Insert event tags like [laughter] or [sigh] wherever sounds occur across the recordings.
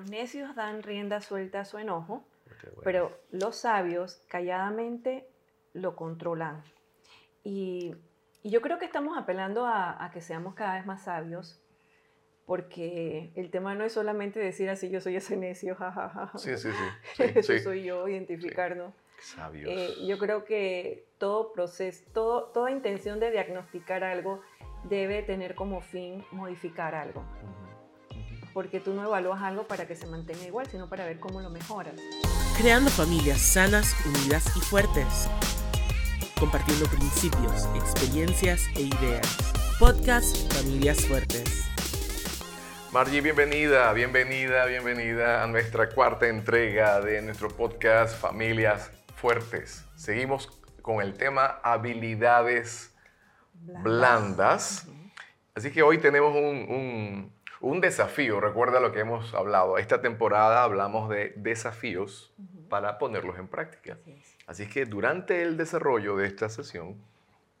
los necios dan rienda suelta a su enojo, pero los sabios calladamente lo controlan. Y, yo creo que estamos apelando a, que seamos cada vez más sabios, porque el tema no es solamente decir así, yo soy ese necio, [laughs] jajaja. Sí, sí, sí. [laughs] Eso soy yo, identificarnos. Sabios. Eh, yo creo que todo proceso, todo, toda intención de diagnosticar algo debe tener como fin modificar algo. Porque tú no evalúas algo para que se mantenga igual, sino para ver cómo lo mejoras. Creando familias sanas, unidas y fuertes. Compartiendo principios, experiencias e ideas. Podcast Familias Fuertes. Margie, bienvenida, bienvenida, bienvenida a nuestra cuarta entrega de nuestro podcast Familias Fuertes. Seguimos con el tema habilidades blandas. Así que hoy tenemos un, desafío. Recuerda lo que hemos hablado. Esta temporada hablamos de desafíos para ponerlos en práctica. Así, es que durante el desarrollo de esta sesión,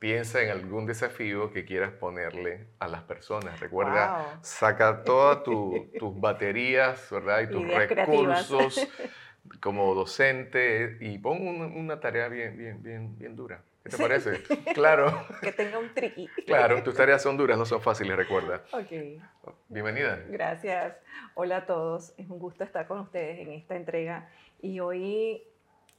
piensa en algún desafío que quieras ponerle a las personas. Recuerda, saca [laughs] todas tus baterías ¿verdad? y tus recursos [laughs] como docente y pon una, tarea bien, bien, bien, bien dura. ¿Qué te parece? [laughs] claro. que tenga un triqui. claro, tus tareas son duras, no son fáciles, recuerda. Ok. Bienvenida. Gracias. Hola a todos. Es un gusto estar con ustedes en esta entrega. Y hoy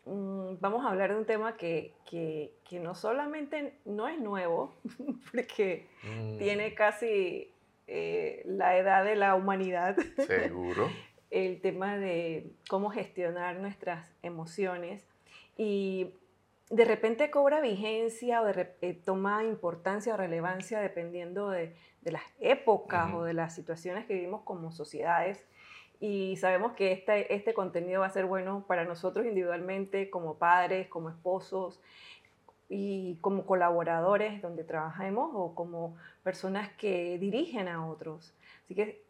mm, vamos a hablar de un tema que, que, que no solamente no es nuevo, [laughs] porque mm. tiene casi eh, la edad de la humanidad. [laughs] Seguro. el tema de cómo gestionar nuestras emociones. Y de repente cobra vigencia o de, eh, toma importancia o relevancia dependiendo de, las épocas o de las situaciones que vivimos como sociedades. Y sabemos que este, este contenido va a ser bueno para nosotros individualmente, como padres, como esposos y como colaboradores donde trabajemos o como personas que dirigen a otros. Así que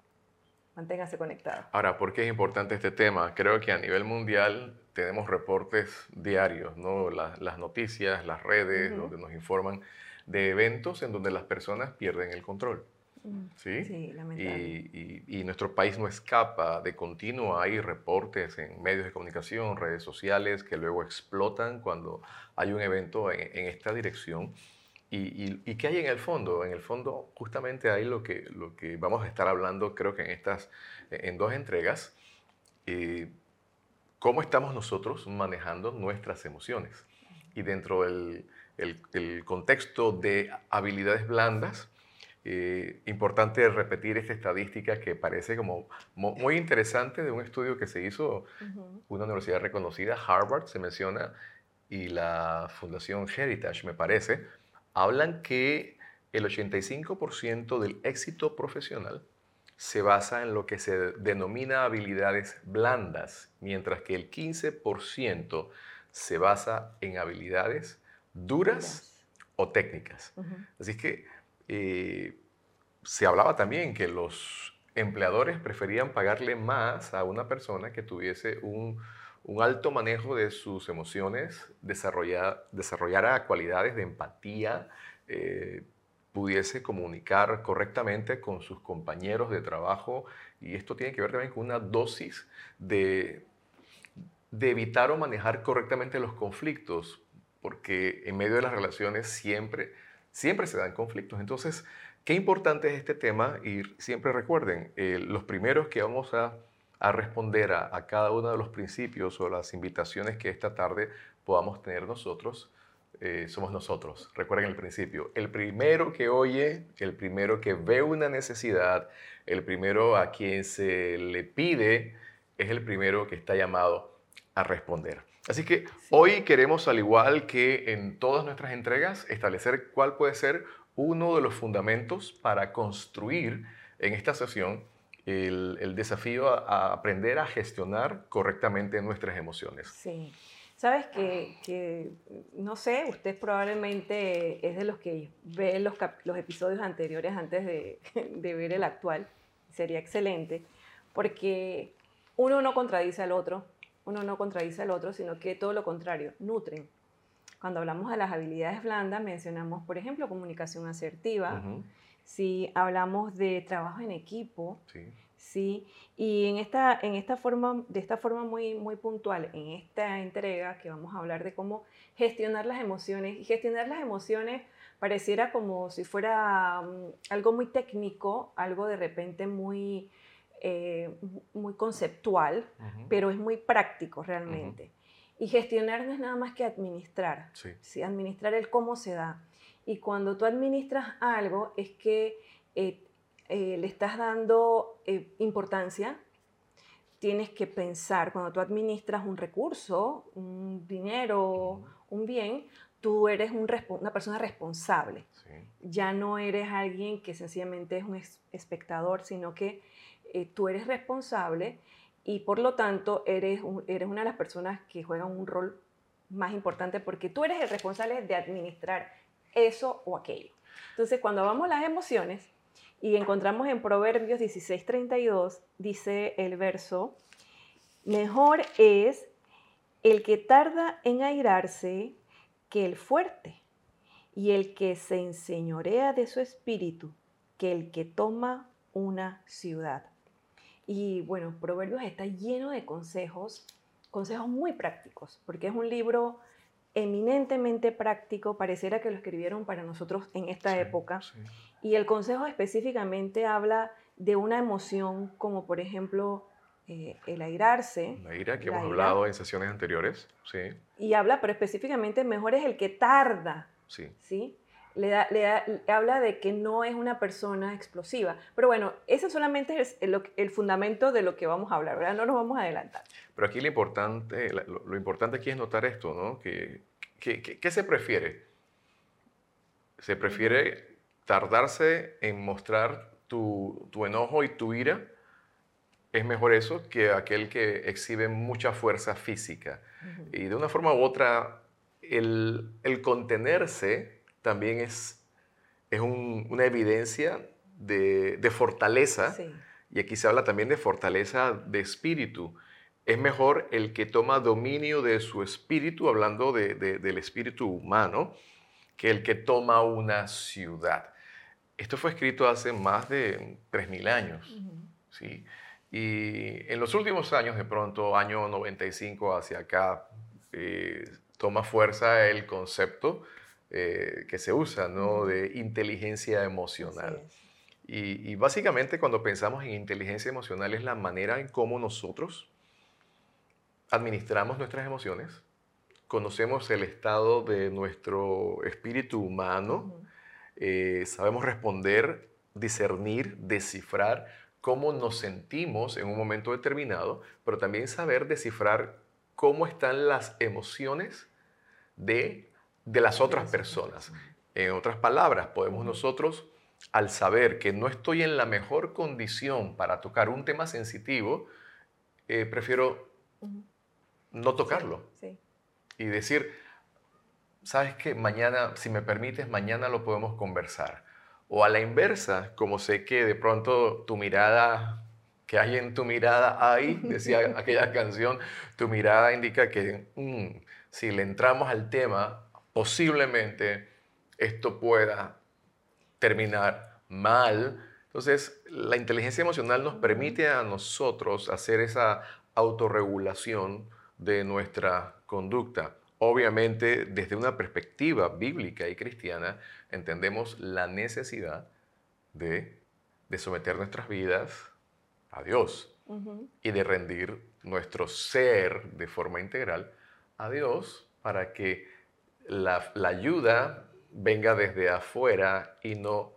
manténgase conectado. Ahora, ¿por qué es importante este tema? Creo que a nivel mundial tenemos reportes diarios, ¿no? las, noticias, las redes, donde nos informan de eventos en donde las personas pierden el control. Mm. ¿Sí? sí y, y, nuestro país no escapa de continuo. Hay reportes en medios de comunicación, redes sociales, que luego explotan cuando hay un evento en, en esta dirección. Y, y, qué hay en el fondo? En el fondo, justamente hay lo que, lo que vamos a estar hablando, creo que en estas, en dos entregas, eh, cómo estamos nosotros manejando nuestras emociones. Y dentro del el, contexto de habilidades blandas, eh, importante repetir esta estadística que parece como muy interesante de un estudio que se hizo, una universidad reconocida, Harvard se menciona, y la Fundación Heritage, me parece, hablan que el 85% del éxito profesional se basa en lo que se denomina habilidades blandas, mientras que el 15% se basa en habilidades duras o técnicas. Así que eh, se hablaba también que los empleadores preferían pagarle más a una persona que tuviese un, alto manejo de sus emociones, desarrollar, desarrollara cualidades de empatía, eh, pudiese comunicar correctamente con sus compañeros de trabajo y esto tiene que ver también con una dosis de, de evitar o manejar correctamente los conflictos, porque en medio de las relaciones siempre, siempre se dan conflictos. Entonces, qué importante es este tema y siempre recuerden, eh, los primeros que vamos a, a responder a, a cada uno de los principios o las invitaciones que esta tarde podamos tener nosotros, eh, somos nosotros. Recuerden el principio, el primero que oye, el primero que ve una necesidad, el primero a quien se le pide, es el primero que está llamado a responder. Así que hoy queremos, al igual que en todas nuestras entregas, establecer cuál puede ser uno de los fundamentos para construir en esta sesión el, el desafío a, aprender a gestionar correctamente nuestras emociones. Sí. Sabes que, no sé, usted probablemente es de los que ve los, los episodios anteriores antes de, [laughs] de, ver el actual. Sería excelente, porque uno no contradice al otro, uno no contradice al otro, sino que todo lo contrario, nutren. Cuando hablamos de las habilidades blandas, mencionamos, por ejemplo, comunicación asertiva. Si hablamos de trabajo en equipo, ¿sí? Y en esta, en esta forma, de esta forma muy, muy puntual, en esta entrega que vamos a hablar de cómo gestionar las emociones, y gestionar las emociones pareciera como si fuera mm, algo muy técnico, algo de repente muy, eh, muy conceptual, pero es muy práctico realmente. Y gestionar no es nada más que administrar, sí. administrar el cómo se da. Y cuando tú administras algo es que eh, eh, le estás dando importancia, tienes que pensar, cuando tú administras un recurso, un dinero, un bien, tú eres una persona responsable. Ya no eres alguien que sencillamente es un espectador, sino que eh, tú eres responsable y por lo tanto eres, eres una de las personas que juegan un rol más importante porque tú eres el responsable de administrar eso o aquello. Entonces, cuando vamos a las emociones y encontramos en Proverbios 16:32, dice el verso, mejor es el que tarda en airarse que el fuerte, y el que se enseñorea de su espíritu, que el que toma una ciudad. Y bueno, Proverbios está lleno de consejos, consejos muy prácticos, porque es un libro eminentemente práctico, pareciera que lo escribieron para nosotros en esta época. Y el consejo específicamente habla de una emoción como por ejemplo eh, el airarse. La ira que hemos hablado en sesiones anteriores, sí. Y habla, pero específicamente mejor es el que tarda. Sí. ¿sí? Le, da, le, habla de que no es una persona explosiva. Pero bueno, ese solamente es el, el, fundamento de lo que vamos a hablar, ¿verdad? No nos vamos a adelantar. Pero aquí lo importante, lo, importante aquí es notar esto, ¿no? Que, ¿Qué se prefiere? Se prefiere tardarse en mostrar tu, tu enojo y tu ira es mejor eso que aquel que exhibe mucha fuerza física. Y de una forma u otra, el, contenerse también es, es una evidencia de, fortaleza. Y aquí se habla también de fortaleza de espíritu. Es mejor el que toma dominio de su espíritu, hablando del espíritu humano, que el que toma una ciudad. Esto fue escrito hace más de 3.000 años. ¿sí? Y en los últimos años, de pronto, año 95 hacia acá, eh, toma fuerza el concepto eh, que se usa, ¿no? De inteligencia emocional. Y, básicamente cuando pensamos en inteligencia emocional es la manera en cómo nosotros administramos nuestras emociones, conocemos el estado de nuestro espíritu humano, eh, sabemos responder, discernir, descifrar cómo nos sentimos en un momento determinado, pero también saber descifrar cómo están las emociones de, de las otras personas. En otras palabras, podemos nosotros, al saber que no estoy en la mejor condición para tocar un tema sensitivo, eh, prefiero no tocarlo. Y decir, ¿sabes qué? Mañana, si me permites, mañana lo podemos conversar o a la inversa, como sé que de pronto tu mirada, que hay en tu mirada, hay, [laughs] decía aquella canción, tu mirada indica que mm, si le entramos al tema, posiblemente esto pueda terminar mal. Entonces, la inteligencia emocional nos permite a nosotros hacer esa autorregulación de nuestra conducta. Obviamente, desde una perspectiva bíblica y cristiana, entendemos la necesidad de, someter nuestras vidas a Dios y de rendir nuestro ser de forma integral a Dios para que la, la ayuda venga desde afuera y no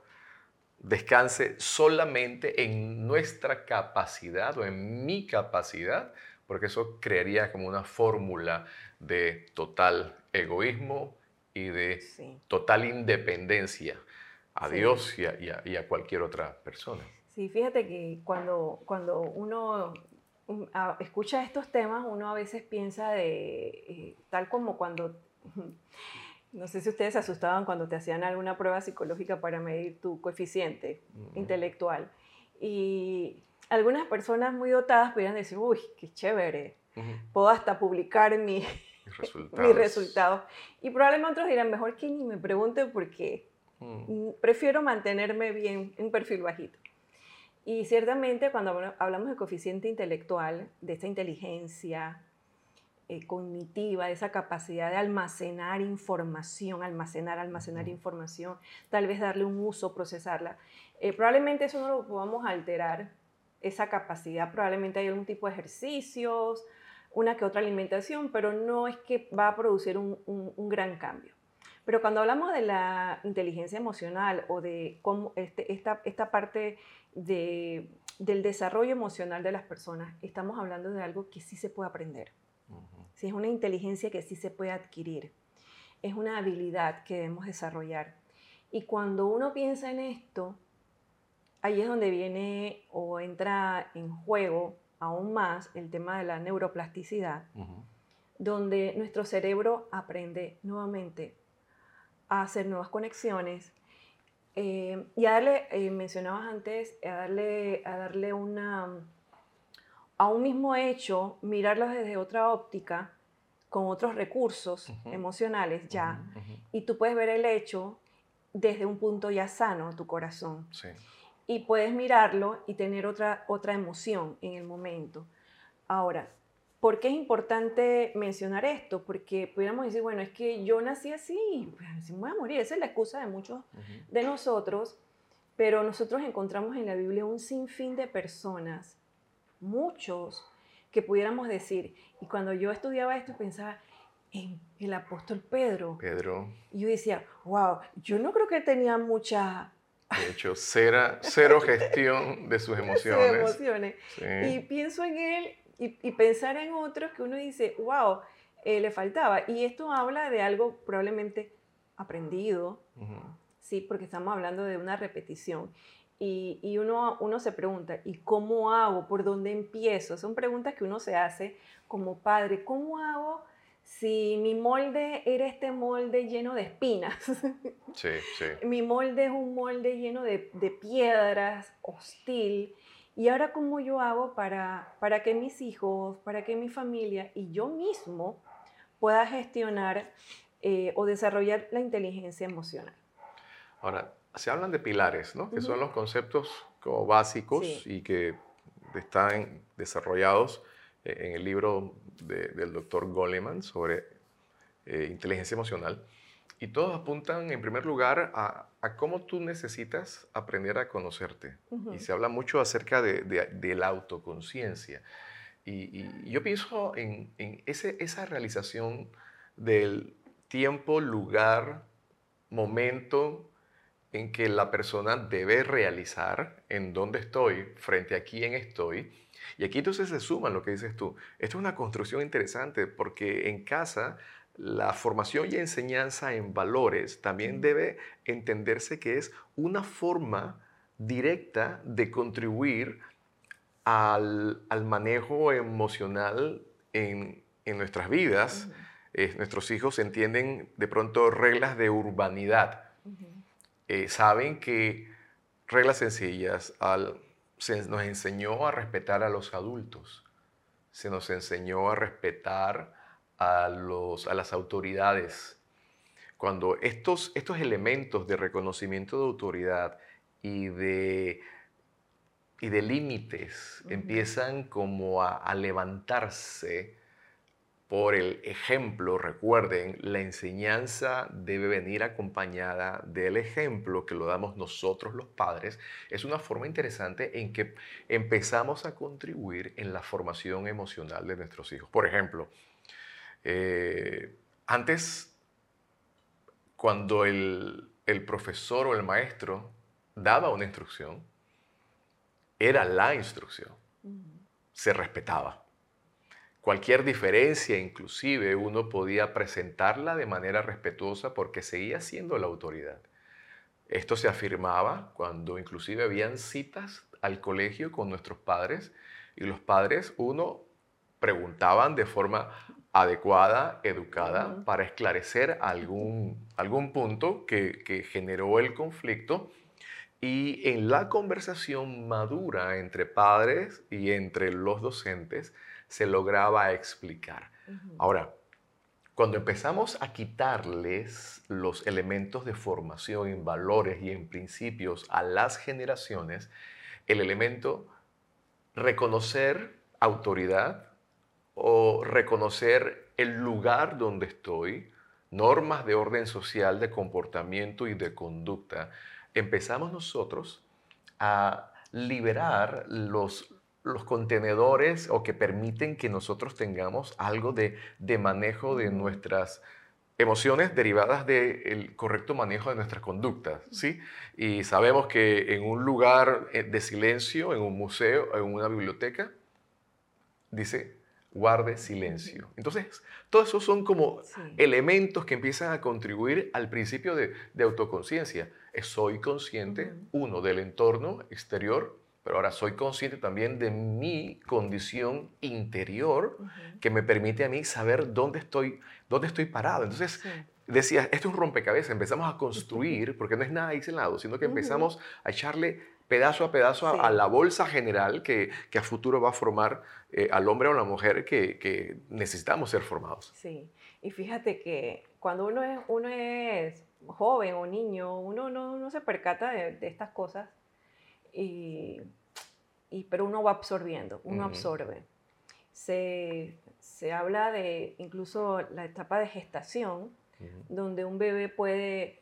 descanse solamente en nuestra capacidad o en mi capacidad, porque eso crearía como una fórmula de total egoísmo y de total independencia a Dios y a, cualquier otra persona. Sí, fíjate que cuando, cuando uno um, escucha estos temas, uno a veces piensa de, eh, tal como cuando, [laughs] no sé si ustedes se asustaban cuando te hacían alguna prueba psicológica para medir tu coeficiente intelectual. Y algunas personas muy dotadas podrían decir, uy, qué chévere, puedo hasta publicar mi, mis, [laughs] resultados. Y probablemente otros dirán, mejor que ni me pregunten porque mm. prefiero mantenerme bien, un perfil bajito. Y ciertamente cuando hablamos de coeficiente intelectual, de esta inteligencia eh, cognitiva, de esa capacidad de almacenar información, almacenar, almacenar información, tal vez darle un uso, procesarla, eh, probablemente eso no lo podamos alterar, esa capacidad, probablemente hay algún tipo de ejercicios, una que otra alimentación, pero no es que va a producir un, un gran cambio. Pero cuando hablamos de la inteligencia emocional o de cómo este, esta, esta parte de, del desarrollo emocional de las personas, estamos hablando de algo que sí se puede aprender. es una inteligencia que sí se puede adquirir. Es una habilidad que debemos desarrollar. Y cuando uno piensa en esto, ahí es donde viene o entra en juego aún más el tema de la neuroplasticidad, donde nuestro cerebro aprende nuevamente a hacer nuevas conexiones eh, y a darle, eh, mencionabas antes, a darle, a darle una, a un mismo hecho, mirarlo desde otra óptica, con otros recursos emocionales ya, y tú puedes ver el hecho desde un punto ya sano, tu corazón. Y puedes mirarlo y tener otra, otra emoción en el momento. Ahora, ¿Por qué es importante mencionar esto? Porque pudiéramos decir, bueno, es que yo nací así, pues, me voy a morir. Esa es la excusa de muchos de nosotros, pero nosotros encontramos en la Biblia un sinfín de personas, muchos, que pudiéramos decir, y cuando yo estudiaba esto pensaba en el apóstol Pedro. Pedro. Y yo decía, wow, yo no creo que tenía mucha de hecho, cero, cero gestión de sus [laughs] emociones. sus emociones. Y pienso en él y, pensar en otros que uno dice, wow, eh, le faltaba. Y esto habla de algo probablemente aprendido, ¿sí? Porque estamos hablando de una repetición. Y, y, uno, uno se pregunta, ¿y cómo hago? ¿Por dónde empiezo? Son preguntas que uno se hace como padre. ¿Cómo hago si mi molde era este molde lleno de espinas? [laughs] Sí, sí. mi molde es un molde lleno de, de piedras, hostil. ¿Y ahora cómo yo hago para, para que mis hijos, para que mi familia y yo mismo pueda gestionar eh, o desarrollar la inteligencia emocional? Ahora, se hablan de pilares, ¿no? Que son los conceptos como básicos y que están desarrollados en el libro del doctor Goleman sobre eh, inteligencia emocional. Y todos apuntan, en primer lugar, a, cómo tú necesitas aprender a conocerte. Y se habla mucho acerca de, la autoconciencia. Y, yo pienso en, ese, esa realización del tiempo, lugar, momento en que la persona debe realizar en dónde estoy, frente a quién estoy. Y aquí entonces se suma lo que dices tú. Esto es una construcción interesante porque en casa la formación y enseñanza en valores también debe entenderse que es una forma directa de contribuir al, manejo emocional en, nuestras vidas. nuestros hijos entienden de pronto reglas de urbanidad. Eh, saben que reglas sencillas, se nos enseñó a respetar a los adultos, se nos enseñó a respetar a, los, a las autoridades. Cuando estos, estos elementos de reconocimiento de autoridad y de, y de límites empiezan como a, levantarse por el ejemplo, recuerden, la enseñanza debe venir acompañada del ejemplo que lo damos nosotros los padres. Es una forma interesante en que empezamos a contribuir en la formación emocional de nuestros hijos. Por ejemplo, eh, antes, cuando el, profesor o el maestro daba una instrucción, era la instrucción. Se respetaba. Cualquier diferencia, inclusive, uno podía presentarla de manera respetuosa porque seguía siendo la autoridad. Esto se afirmaba cuando inclusive habían citas al colegio con nuestros padres y los padres, uno, preguntaban de forma adecuada, educada, para esclarecer algún, algún punto que, que, generó el conflicto. Y en la conversación madura entre padres y entre los docentes se lograba explicar. Ahora, cuando empezamos a quitarles los elementos de formación en valores y en principios a las generaciones, el elemento reconocer autoridad o reconocer el lugar donde estoy, normas de orden social, de comportamiento y de conducta, empezamos nosotros a liberar los, los contenedores o que permiten que nosotros tengamos algo de, de manejo de nuestras emociones derivadas del correcto manejo de nuestras conductas, ¿sí? Y sabemos que en un lugar eh, de silencio, en un museo, en una biblioteca, dice, guarde silencio. Entonces, todos esos son como elementos que empiezan a contribuir al principio de, autoconciencia. Soy consciente, uno, del entorno exterior, pero ahora soy consciente también de mi condición interior que me permite a mí saber dónde estoy, dónde estoy parado. Entonces, decía, esto es un rompecabezas, empezamos a construir, porque no es nada aislado, sino que empezamos a echarle pedazo a pedazo a, la bolsa general que, que, a futuro va a formar eh, al hombre o a la mujer que, que, necesitamos ser formados. Sí, y fíjate que cuando uno es, uno es joven o niño, uno no, no se percata de, de estas cosas y, pero uno va absorbiendo, uno absorbe. Se, se, habla de incluso la etapa de gestación, donde un bebé puede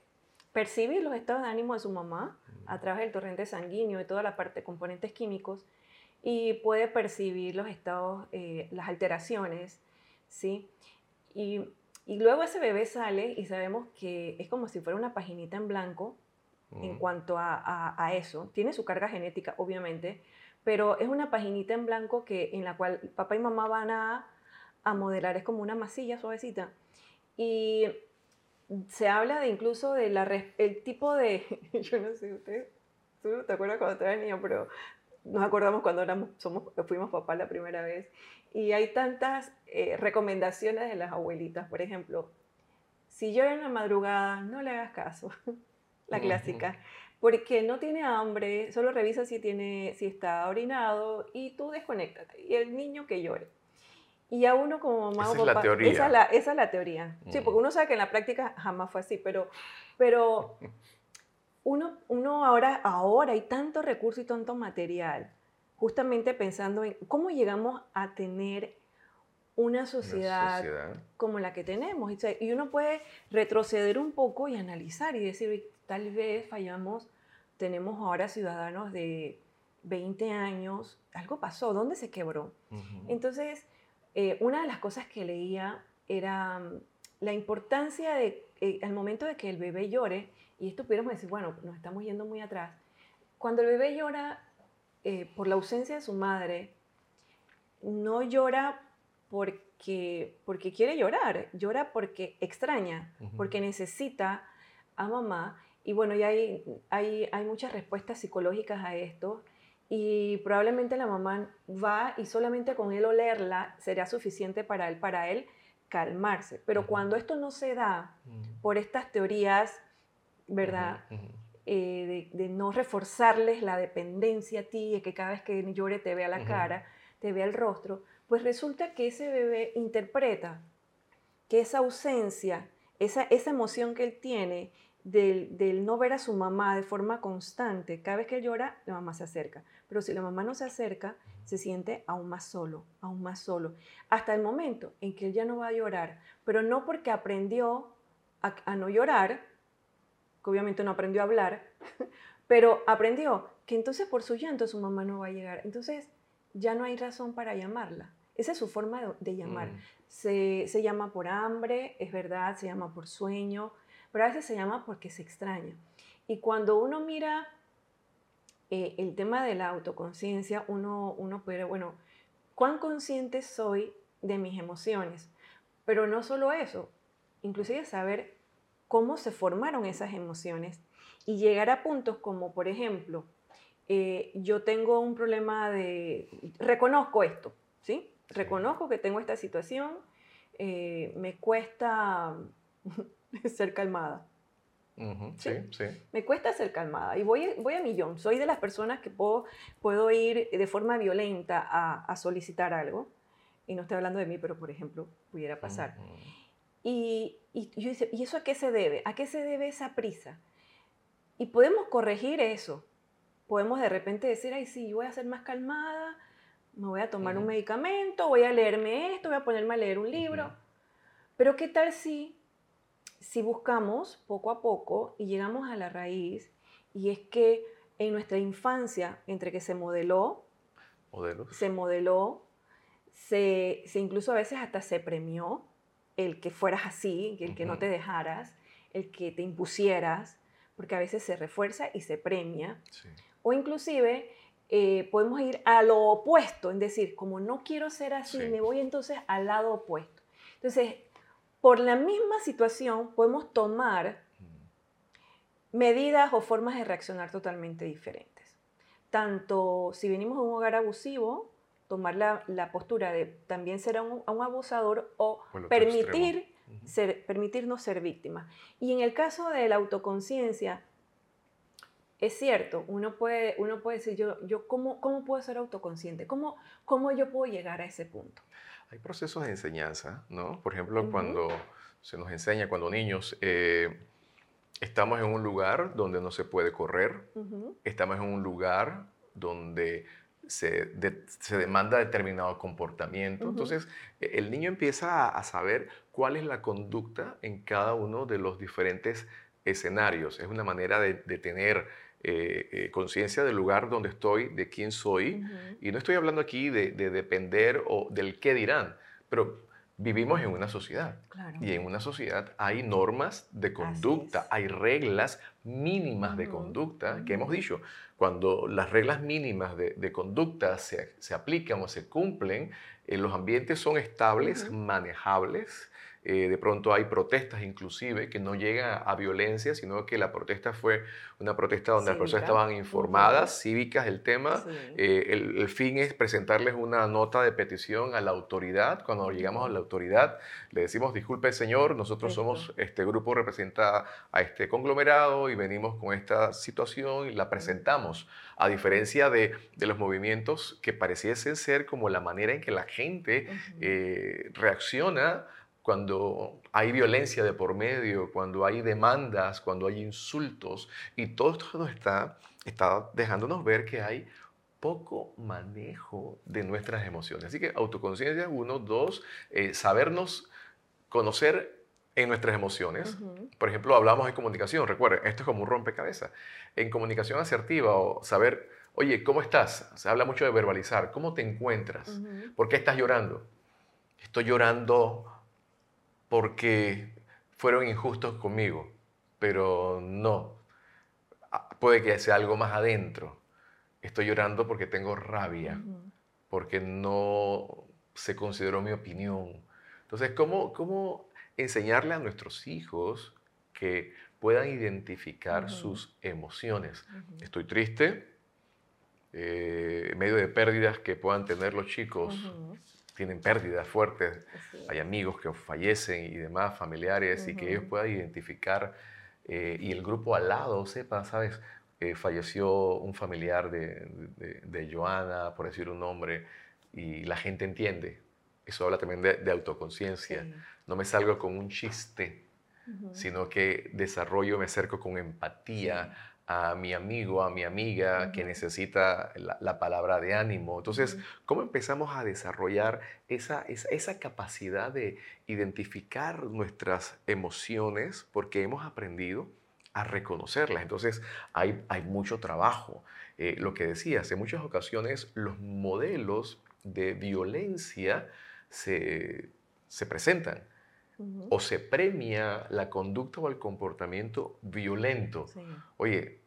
percibir los estados de ánimo de su mamá a través del torrente sanguíneo y toda la parte de componentes químicos y puede percibir los estados, eh, las alteraciones, ¿sí? Y, y, luego ese bebé sale y sabemos que es como si fuera una paginita en blanco en cuanto a, eso. Tiene su carga genética, obviamente, pero es una paginita en blanco que, en la cual papá y mamá van a, modelar, es como una masilla suavecita. Y se habla de incluso de la, el tipo de, [laughs] yo no sé, usted, tú no te acuerdas cuando era niño, pero nos acordamos cuando éramos, somos, fuimos papá la primera vez. Y hay tantas eh, recomendaciones de las abuelitas, por ejemplo, si llora en la madrugada, no le hagas caso [laughs] la clásica. Porque no tiene hambre, solo revisa si, tiene, si está orinado y tú desconéctate. Y el niño que llore. Y a uno como mamá esa es la teoría. Esa es la, esa es la teoría. Sí, porque uno sabe que en la práctica jamás fue así, pero, pero uno, uno ahora, ahora hay tanto recurso y tanto material, justamente pensando en cómo llegamos a tener una sociedad, como la que tenemos. Y uno puede retroceder un poco y analizar y decir, tal vez fallamos, tenemos ahora ciudadanos de 20 años, algo pasó, ¿dónde se quebró? Entonces, eh, una de las cosas que leía era mm, la importancia de, eh, al momento de que el bebé llore, y esto pudiéramos decir, bueno, nos estamos yendo muy atrás, cuando el bebé llora eh, por la ausencia de su madre, no llora porque, porque quiere llorar, llora porque extraña, porque necesita a mamá y bueno, ya hay, hay, hay muchas respuestas psicológicas a esto y probablemente la mamá va y solamente con él olerla será suficiente para él, para él calmarse. Pero cuando esto no se da por estas teorías, ¿verdad? Eh, de, no reforzarles la dependencia a ti, de que cada vez que llore te vea la cara, te vea el rostro, pues resulta que ese bebé interpreta que esa ausencia, esa, esa emoción que él tiene, del, no ver a su mamá de forma constante, cada vez que él llora, la mamá se acerca. Pero si la mamá no se acerca, se siente aún más solo, aún más solo. Hasta el momento en que él ya no va a llorar, pero no porque aprendió a, no llorar, que obviamente no aprendió a hablar, [laughs] pero aprendió que entonces por su llanto su mamá no va a llegar. Entonces ya no hay razón para llamarla. Esa es su forma de, llamar. Mm. Se, se llama por hambre, es verdad, se llama por sueño, pero a veces se llama porque se extraña. Y cuando uno mira eh, el tema de la autoconciencia, uno, uno puede, bueno, ¿cuán consciente soy de mis emociones? Pero no solo eso, inclusive saber cómo se formaron esas emociones y llegar a puntos como, por ejemplo, eh, yo tengo un problema de, reconozco esto, ¿sí? Reconozco que tengo esta situación, eh, me cuesta [laughs] ser calmada. ¿Sí? ¿Sí? Me cuesta ser calmada y voy, voy a millón. Soy de las personas que puedo, puedo ir de forma violenta a, a solicitar algo. Y no estoy hablando de mí, pero por ejemplo, pudiera pasar. y, y, yo dice, ¿y eso a qué se debe? ¿A qué se debe esa prisa? Y podemos corregir eso, podemos de repente decir, ay, sí, yo voy a ser más calmada, me voy a tomar un medicamento, voy a leerme esto, voy a ponerme a leer un libro. Pero ¿qué tal si, si buscamos poco a poco y llegamos a la raíz? Y es que en nuestra infancia, entre que se modeló, se modeló, se, se, incluso a veces hasta se premió el que fueras así, el que no te dejaras, el que te impusieras, porque a veces se refuerza y se premia. O inclusive eh, podemos ir a lo opuesto, es decir, como no quiero ser así, me voy entonces al lado opuesto. Entonces, por la misma situación podemos tomar mm. medidas o formas de reaccionar totalmente diferentes. Tanto si venimos de un hogar abusivo, tomar la, postura de también ser un, un abusador o permitir ser, permitirnos ser víctimas. Y en el caso de la autoconciencia, es cierto, uno puede, uno puede decir, yo, yo ¿cómo, ¿cómo puedo ser autoconsciente? ¿Cómo, ¿Cómo yo puedo llegar a ese punto? Hay procesos de enseñanza, ¿no? Por ejemplo, cuando se nos enseña, cuando niños eh, estamos en un lugar donde no se puede correr, estamos en un lugar donde se, se, demanda determinado comportamiento. Entonces, e, el niño empieza a, saber cuál es la conducta en cada uno de los diferentes escenarios. Es una manera de, tener eh, eh, conciencia del lugar donde estoy, de quién soy. Y no estoy hablando aquí de, depender o del qué dirán, pero vivimos en una sociedad. Y en una sociedad hay normas de conducta, hay reglas mínimas de conducta que hemos dicho. Cuando las reglas mínimas de, conducta se, se, aplican o se cumplen, eh, los ambientes son estables, manejables, eh, de pronto hay protestas inclusive que no llegan a violencia, sino que la protesta fue una protesta donde las personas estaban informadas, cívicas del tema. Eh, el, fin es presentarles una nota de petición a la autoridad. Cuando llegamos a la autoridad, le decimos, disculpe señor, nosotros somos, este grupo representa a este conglomerado y venimos con esta situación y la presentamos. A diferencia de, de los movimientos que pareciesen ser como la manera en que la gente eh, reacciona cuando hay violencia de por medio, cuando hay demandas, cuando hay insultos, y todo esto está, está dejándonos ver que hay poco manejo de nuestras emociones. Así que autoconciencia, uno, dos, eh, sabernos conocer en nuestras emociones. Por ejemplo, hablamos de comunicación, recuerden, esto es como un rompecabezas. En comunicación asertiva o saber, oye, ¿cómo estás? Se habla mucho de verbalizar, ¿cómo te encuentras? ¿Por qué estás llorando? Estoy llorando porque fueron injustos conmigo, pero no. Ah, puede que sea algo más adentro. Estoy llorando porque tengo rabia, porque no se consideró mi opinión. Entonces, ¿cómo, cómo enseñarle a nuestros hijos que puedan identificar sus emociones? Estoy triste, eh, en medio de pérdidas que puedan tener los chicos, tienen pérdidas fuertes, hay amigos que fallecen y demás, familiares, y que ellos puedan identificar eh, y el grupo al lado sepa, ¿sabes? Eh, falleció un familiar de, de, Joana, por decir un nombre, y la gente entiende. Eso habla también de, autoconciencia. No me salgo con un chiste, sino que desarrollo, me acerco con empatía a mi amigo, a mi amiga que necesita la, palabra de ánimo. Entonces, ¿cómo empezamos a desarrollar esa, esa, capacidad de identificar nuestras emociones? Porque hemos aprendido a reconocerlas. Entonces, hay, hay mucho trabajo. Eh, lo que decías, en muchas ocasiones los modelos de violencia se, se presentan o se premia la conducta o el comportamiento violento. Oye,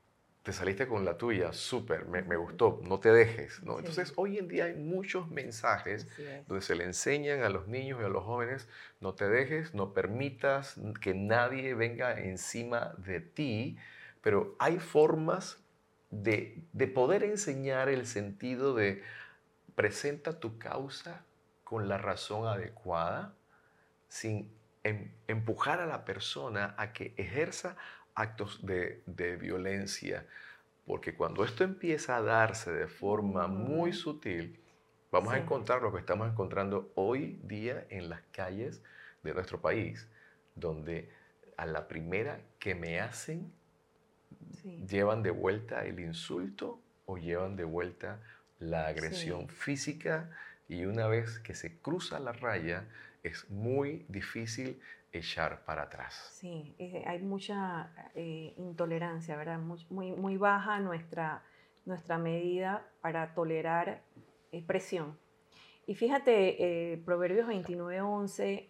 te saliste con la tuya, súper, me, gustó, no te dejes. ¿no? Entonces, hoy en día hay muchos mensajes donde se le enseñan a los niños y a los jóvenes, no te dejes, no permitas que nadie venga encima de ti, pero hay formas de, de poder enseñar el sentido de presenta tu causa con la razón adecuada, sin em, empujar a la persona a que ejerza actos de, violencia, porque cuando esto empieza a darse de forma muy sutil, vamos a encontrar lo que estamos encontrando hoy día en las calles de nuestro país, donde a la primera que me hacen, llevan de vuelta el insulto o llevan de vuelta la agresión física y una vez que se cruza la raya es muy difícil echar para atrás. Sí, eh, hay mucha eh, intolerancia, ¿verdad? Muy, muy, baja nuestra, nuestra medida para tolerar eh, presión. Y fíjate, Proverbios 29.11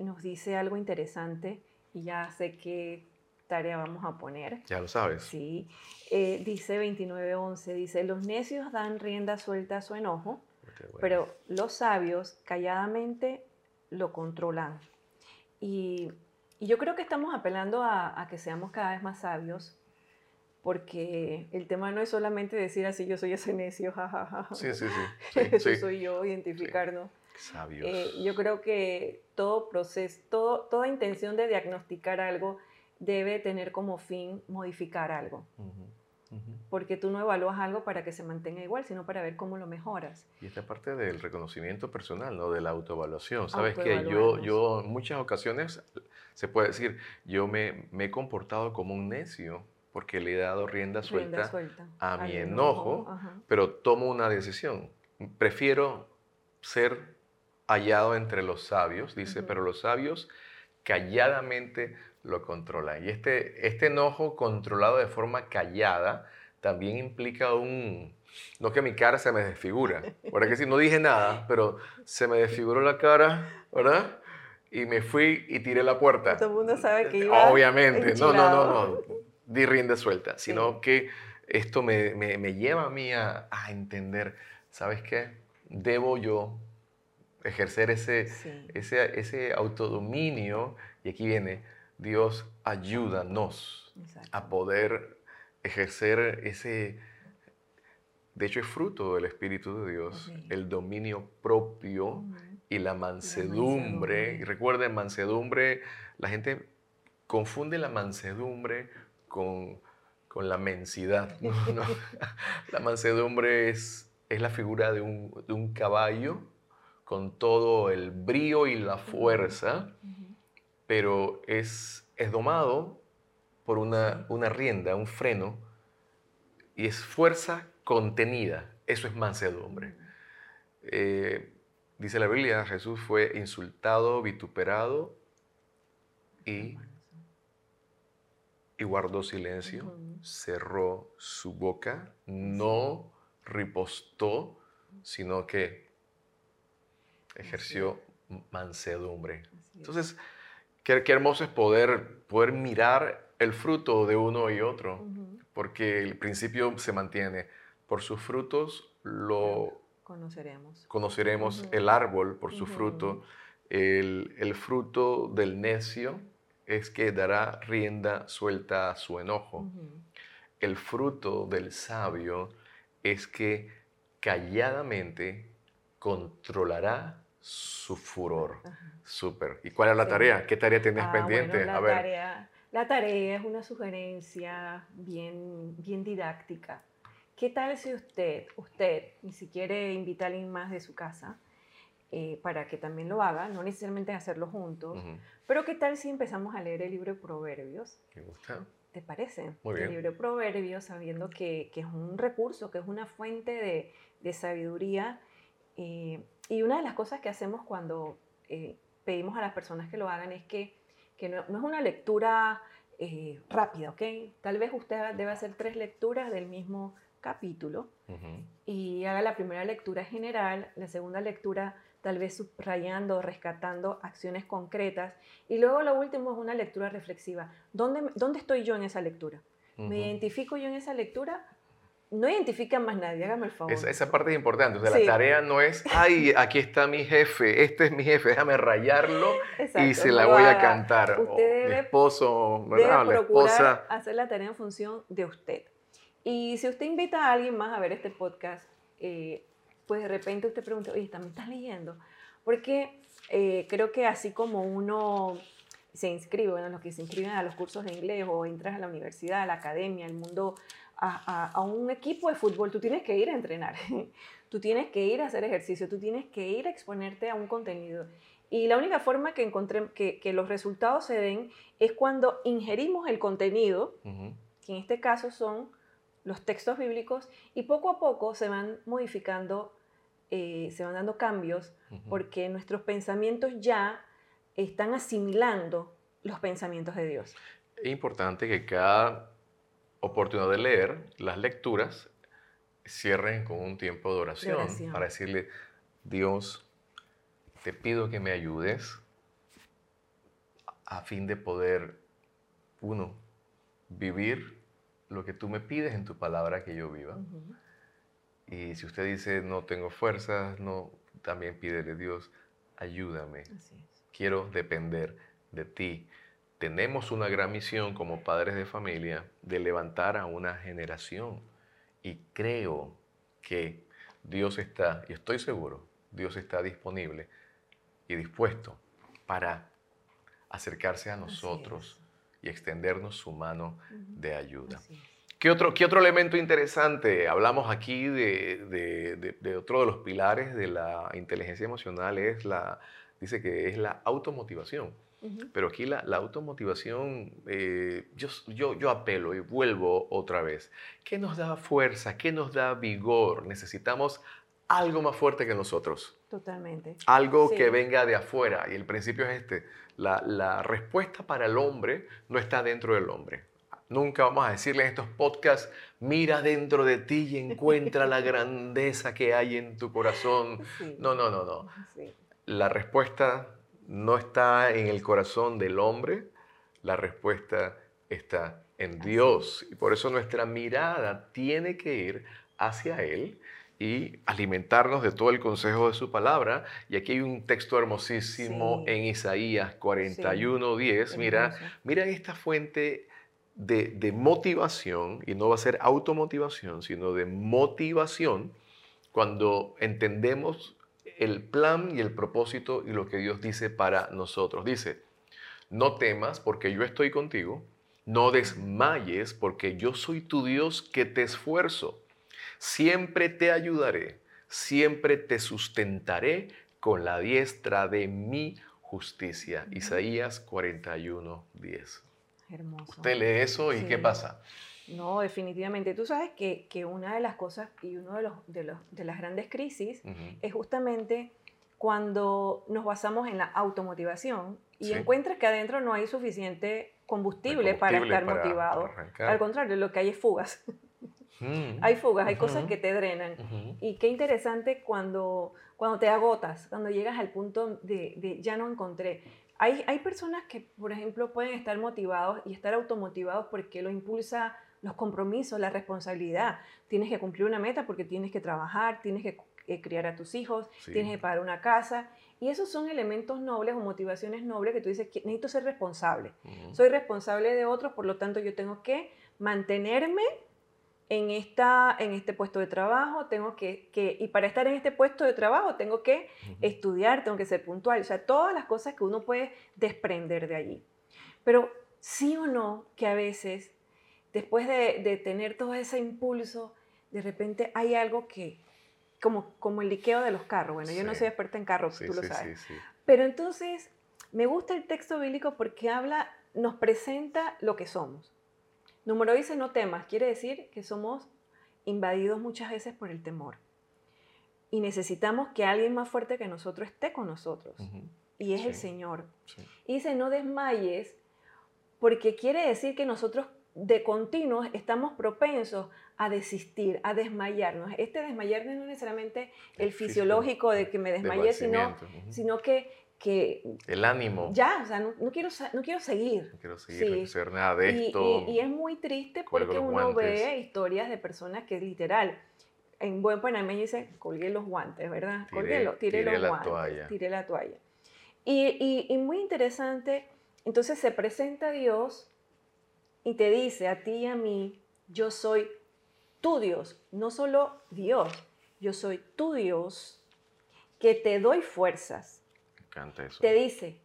nos dice algo interesante y ya sé qué tarea vamos a poner. Ya lo sabes. Sí. dice 29.11, dice, los necios dan rienda suelta a su enojo, pero los sabios calladamente lo controlan. Y, yo creo que estamos apelando a, que seamos cada vez más sabios, porque el tema no es solamente decir así, yo soy ese necio, [laughs] jajaja. Sí, sí, sí. [laughs] Eso soy yo, identificarnos. Sabios. Eh, yo creo que todo proceso, todo, toda intención de diagnosticar algo debe tener como fin modificar algo porque tú no evalúas algo para que se mantenga igual, sino para ver cómo lo mejoras. Y esta parte del reconocimiento personal, ¿no? De la autoevaluación. Sabes que yo, yo en muchas ocasiones, se puede decir, yo me, me, he comportado como un necio porque le he dado rienda suelta, a mi enojo, pero tomo una decisión. Prefiero ser hallado entre los sabios, dice, pero los sabios calladamente lo controlan. Y este, este enojo controlado de forma callada también implica un... No que mi cara se me desfigura, porque que si no dije nada, pero se me desfiguró la cara, ¿verdad? Y me fui y tiré la puerta. Todo el mundo sabe que iba Obviamente, no, no, no, no, di rienda suelta, sino que esto me, me, me, lleva a mí a, a, entender, ¿sabes qué? Debo yo ejercer ese, ese, ese autodominio, y aquí viene, Dios, ayúdanos a poder ejercer ese, de hecho es fruto del Espíritu de Dios, el dominio propio y la mansedumbre. Y recuerden, mansedumbre, la gente confunde la mansedumbre con, la mensidad. [laughs] [laughs] la mansedumbre es, es la figura de un, de un, caballo con todo el brío y la fuerza pero es, es domado por una, una rienda, un freno, y es fuerza contenida. Eso es mansedumbre. Eh, dice la Biblia, Jesús fue insultado, vituperado y, y guardó silencio, cerró su boca, no ripostó, sino que ejerció mansedumbre. Entonces, Qué, hermoso es poder, poder mirar el fruto de uno y otro, porque el principio se mantiene. Por sus frutos lo conoceremos. Conoceremos el árbol por su fruto. El, el, fruto del necio es que dará rienda suelta a su enojo. El fruto del sabio es que calladamente controlará su furor. Súper. ¿Y cuál es la tarea? ¿Qué tarea tienes ah, pendiente? la, Tarea, la tarea es una sugerencia bien, bien didáctica. ¿Qué tal si usted, usted, y si quiere invitar a alguien más de su casa, eh, para que también lo haga, no necesariamente hacerlo juntos, pero qué tal si empezamos a leer el libro de Proverbios? Me gusta. ¿Te parece? Muy bien. El libro de Proverbios, sabiendo que, que, es un recurso, que es una fuente de, de sabiduría. Eh, y una de las cosas que hacemos cuando eh, pedimos a las personas que lo hagan es que, que no, es una lectura eh, rápida, ¿ok? Tal vez usted debe hacer tres lecturas del mismo capítulo y haga la primera lectura general, la segunda lectura tal vez subrayando, rescatando acciones concretas y luego lo último es una lectura reflexiva. ¿Dónde, dónde estoy yo en esa lectura? ¿Me identifico yo en esa lectura? No identifican más nadie, hágame el favor. Esa, parte es importante. O sea, la tarea no es, ay, aquí está mi jefe, este es mi jefe, déjame rayarlo [laughs] y se la voy a cantar. Usted mi esposo, ¿verdad? la esposa. hacer la tarea en función de usted. Y si usted invita a alguien más a ver este podcast, eh, pues de repente usted pregunta, oye, ¿también estás leyendo? Porque eh, creo que así como uno se inscribe, bueno, los que se inscriben a los cursos de inglés o entras a la universidad, a la academia, al mundo a, un equipo de fútbol, tú tienes que ir a entrenar, [laughs] tú tienes que ir a hacer ejercicio, tú tienes que ir a exponerte a un contenido. Y la única forma que, encontré, que, que los resultados se den es cuando ingerimos el contenido, que en este caso son los textos bíblicos y poco a poco se van modificando, eh, se van dando cambios, porque nuestros pensamientos ya están asimilando los pensamientos de Dios. Es importante que cada oportunidad de leer las lecturas cierren con un tiempo de oración, para decirle, Dios, te pido que me ayudes a fin de poder, uno, vivir lo que tú me pides en tu palabra que yo viva. Y si usted dice, no tengo fuerzas, no, también pídele Dios, ayúdame. Quiero depender de ti. Tenemos una gran misión como padres de familia de levantar a una generación. Y creo que Dios está, y estoy seguro, Dios está disponible y dispuesto para acercarse a nosotros y extendernos su mano de ayuda. ¿Qué otro, ¿Qué otro elemento interesante? Hablamos aquí de, otro de los pilares de la inteligencia emocional, es la, dice que es la automotivación. Pero aquí la, automotivación, eh, yo, yo, yo apelo y vuelvo otra vez. ¿Qué nos da fuerza? ¿Qué nos da vigor? Necesitamos algo más fuerte que nosotros. Totalmente. Algo que venga de afuera. Y el principio es este. La, respuesta para el hombre no está dentro del hombre. Nunca vamos a decirle en estos podcasts, mira dentro de ti y encuentra la [laughs] grandeza que hay en tu corazón. No, no, no, no. La respuesta no está en el corazón del hombre, la respuesta está en Dios. Y por eso nuestra mirada tiene que ir hacia Él y alimentarnos de todo el consejo de su palabra. Y aquí hay un texto hermosísimo en Isaías 41, 10. Mira, mira esta fuente de, de, motivación, y no va a ser automotivación, sino de motivación, cuando entendemos el plan y el propósito y lo que Dios dice para nosotros. Dice, no temas porque yo estoy contigo, no desmayes porque yo soy tu Dios que te esfuerzo Siempre te ayudaré, siempre te sustentaré con la diestra de mi justicia. Isaías 41, 10. Hermoso. Usted lee eso y ¿qué pasa? No, definitivamente. Tú sabes que, una de las cosas y uno de, los, de, las grandes crisis es justamente cuando nos basamos en la automotivación y encuentras que adentro no hay suficiente combustible, para estar motivado. Al contrario, lo que hay es fugas. Mm. Hay fugas, hay cosas que te drenan. Y qué interesante cuando, cuando te agotas, cuando llegas al punto de, ya no encontré. Hay, hay personas que, por ejemplo, pueden estar motivados y estar automotivados porque lo impulsa los compromisos, la responsabilidad. Tienes que cumplir una meta porque tienes que trabajar, tienes que eh, criar a tus hijos, tienes que pagar una casa. Y esos son elementos nobles o motivaciones nobles que tú dices, que necesito ser responsable. Soy responsable de otros, por lo tanto yo tengo que mantenerme en, esta, en este puesto de trabajo, tengo que, que, y para estar en este puesto de trabajo tengo que estudiar, tengo que ser puntual, o sea, todas las cosas que uno puede desprender de allí. Pero sí o no que a veces, después de, de tener todo ese impulso, de repente hay algo que, como, como el liqueo de los carros, bueno, yo no soy experta en carros, tú lo sabes, pero entonces me gusta el texto bíblico porque habla, nos presenta lo que somos. Número dice no temas, quiere decir que somos invadidos muchas veces por el temor. Y necesitamos que alguien más fuerte que nosotros esté con nosotros. Y es el Señor. Y dice no desmayes, porque quiere decir que nosotros de continuo estamos propensos a desistir, a desmayarnos. Este desmayarnos no es necesariamente el, fisiológico de que me desmayé, sino, sino que que... El ánimo. Ya, o sea, no, quiero, no quiero seguir. No quiero seguir, no hacer nada de esto. Y, es muy triste porque uno ve historias de personas que literal, en buen panameño dice, colgué los guantes, ¿verdad? Tiré, los la guantes, toalla. tiré la toalla. Y, y muy interesante, entonces se presenta Dios y te dice a ti y a mí, yo soy tu Dios, no solo Dios, yo soy tu Dios que te doy fuerzas te dice,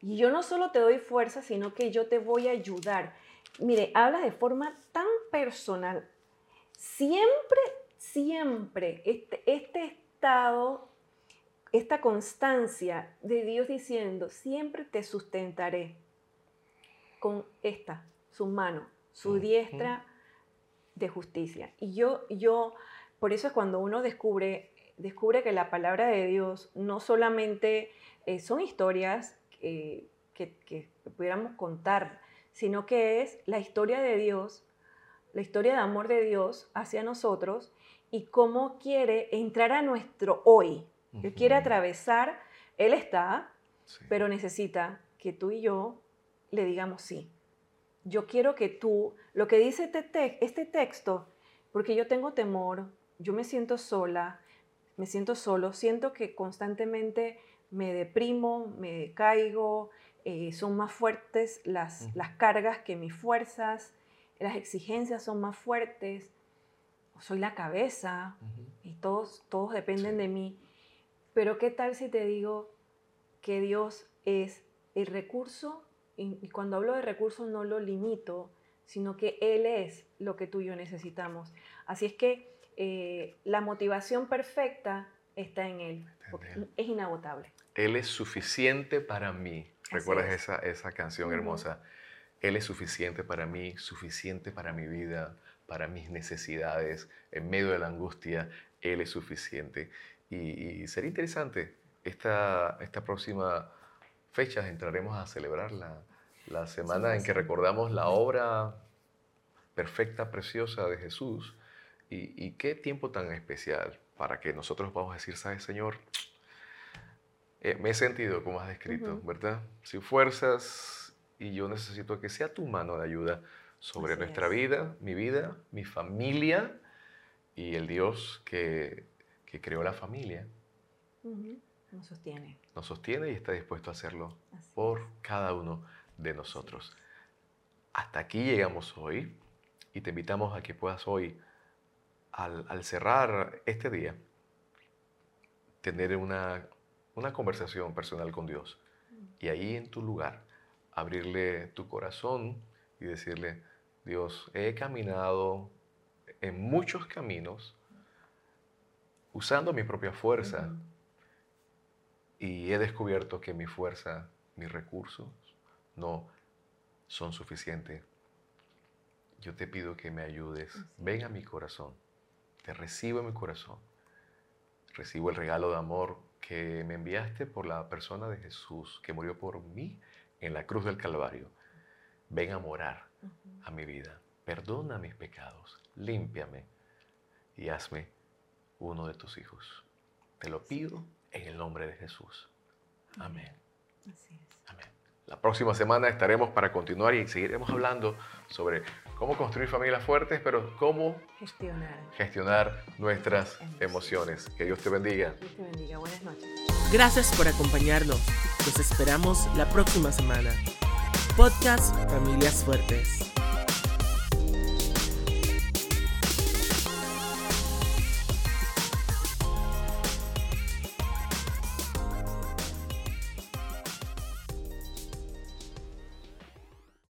y yo no solo te doy fuerza, sino que yo te voy a ayudar. Mire, habla de forma tan personal. Siempre, siempre, este, este estado, esta constancia de Dios diciendo, siempre te sustentaré con esta, su mano, su diestra de justicia. Y yo, yo, por eso es cuando uno descubre, descubre que la palabra de Dios no solamente eh, son historias que, que pudiéramos contar, sino que es la historia de Dios, la historia de amor de Dios hacia nosotros y cómo quiere entrar a nuestro hoy. Él quiere atravesar, Él está, pero necesita que tú y yo le digamos sí. Yo quiero que tú, lo que dice este, este texto, porque yo tengo temor, yo me siento sola, me siento solo, siento que constantemente me deprimo, me caigo, eh, son más fuertes las, las cargas que mis fuerzas, las exigencias son más fuertes, soy la cabeza y todos, todos dependen de mí. Pero ¿qué tal si te digo que Dios es el recurso? Y, cuando hablo de recursos no lo limito, sino que Él es lo que tú y yo necesitamos. Así es que eh, la motivación perfecta está en Él, es inagotable. Él es suficiente para mí. ¿Recuerdas esa, esa canción hermosa? Él es suficiente para mí, suficiente para mi vida, para mis necesidades, en medio de la angustia, Él es suficiente. Y, sería interesante, esta, esta próxima fecha entraremos a celebrar la, la semana en que recordamos la obra perfecta, preciosa de Jesús. Y, qué tiempo tan especial para que nosotros vamos a decir, ¿sabes, Señor? Eh, me he sentido como has descrito, ¿verdad? Sin fuerzas y yo necesito que sea tu mano de ayuda sobre nuestra vida, mi vida, mi familia y el Dios que, creó la familia. Nos sostiene. Nos sostiene y está dispuesto a hacerlo por cada uno de nosotros. Hasta aquí llegamos hoy y te invitamos a que puedas hoy, al, cerrar este día, tener una, una conversación personal con Dios. Y ahí en tu lugar, abrirle tu corazón y decirle, Dios, he caminado en muchos caminos usando mi propia fuerza y he descubierto que mi fuerza, mis recursos no son suficientes. Yo te pido que me ayudes. Ven a mi corazón. Te recibo en mi corazón. Recibo el regalo de amor que me enviaste por la persona de Jesús que murió por mí en la cruz del Calvario. Ven a morar a mi vida. Perdona mis pecados, límpiame y hazme uno de tus hijos. Te lo pido en el nombre de Jesús. Amén. Así es. Amén. La próxima semana estaremos para continuar y seguiremos hablando sobre cómo construir familias fuertes, pero cómo gestionar, gestionar nuestras emociones. Que Dios te bendiga. Dios te bendiga. Buenas noches. Gracias por acompañarnos. Los esperamos la próxima semana. Podcast Familias Fuertes.